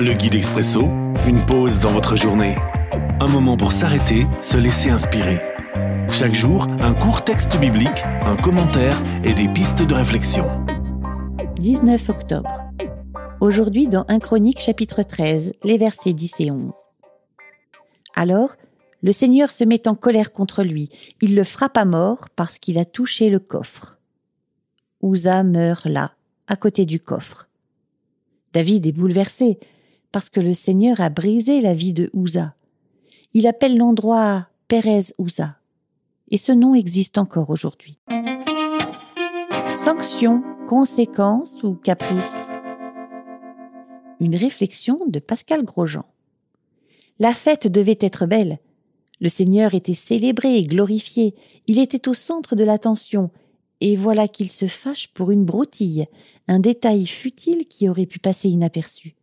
Le guide expresso, une pause dans votre journée. Un moment pour s'arrêter, se laisser inspirer. Chaque jour, un court texte biblique, un commentaire et des pistes de réflexion. 19 octobre. Aujourd'hui dans 1 Chronique chapitre 13, les versets 10 et 11. Alors, le Seigneur se met en colère contre lui. Il le frappe à mort parce qu'il a touché le coffre. Ouza meurt là, à côté du coffre. David est bouleversé parce que le Seigneur a brisé la vie de Ouza. Il appelle l'endroit Pérez Ouza. Et ce nom existe encore aujourd'hui. Sanction, conséquence ou caprice? Une réflexion de Pascal Grosjean. La fête devait être belle. Le Seigneur était célébré et glorifié. Il était au centre de l'attention. Et voilà qu'il se fâche pour une broutille, un détail futile qui aurait pu passer inaperçu.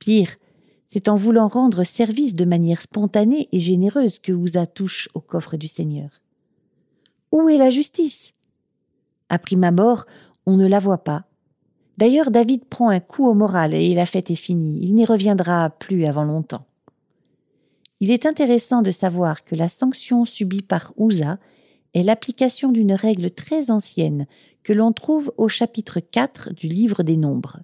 Pire, c'est en voulant rendre service de manière spontanée et généreuse que Ouza touche au coffre du Seigneur. Où est la justice? À prime abord, on ne la voit pas. D'ailleurs, David prend un coup au moral et la fête est finie. Il n'y reviendra plus avant longtemps. Il est intéressant de savoir que la sanction subie par Ouza est l'application d'une règle très ancienne que l'on trouve au chapitre 4 du livre des Nombres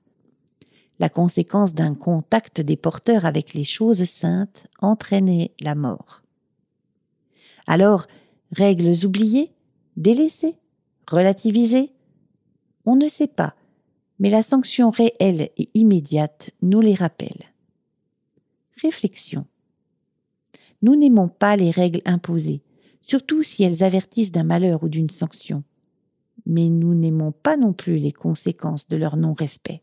la conséquence d'un contact des porteurs avec les choses saintes entraînait la mort. Alors, règles oubliées, délaissées, relativisées On ne sait pas, mais la sanction réelle et immédiate nous les rappelle. Réflexion. Nous n'aimons pas les règles imposées, surtout si elles avertissent d'un malheur ou d'une sanction. Mais nous n'aimons pas non plus les conséquences de leur non-respect.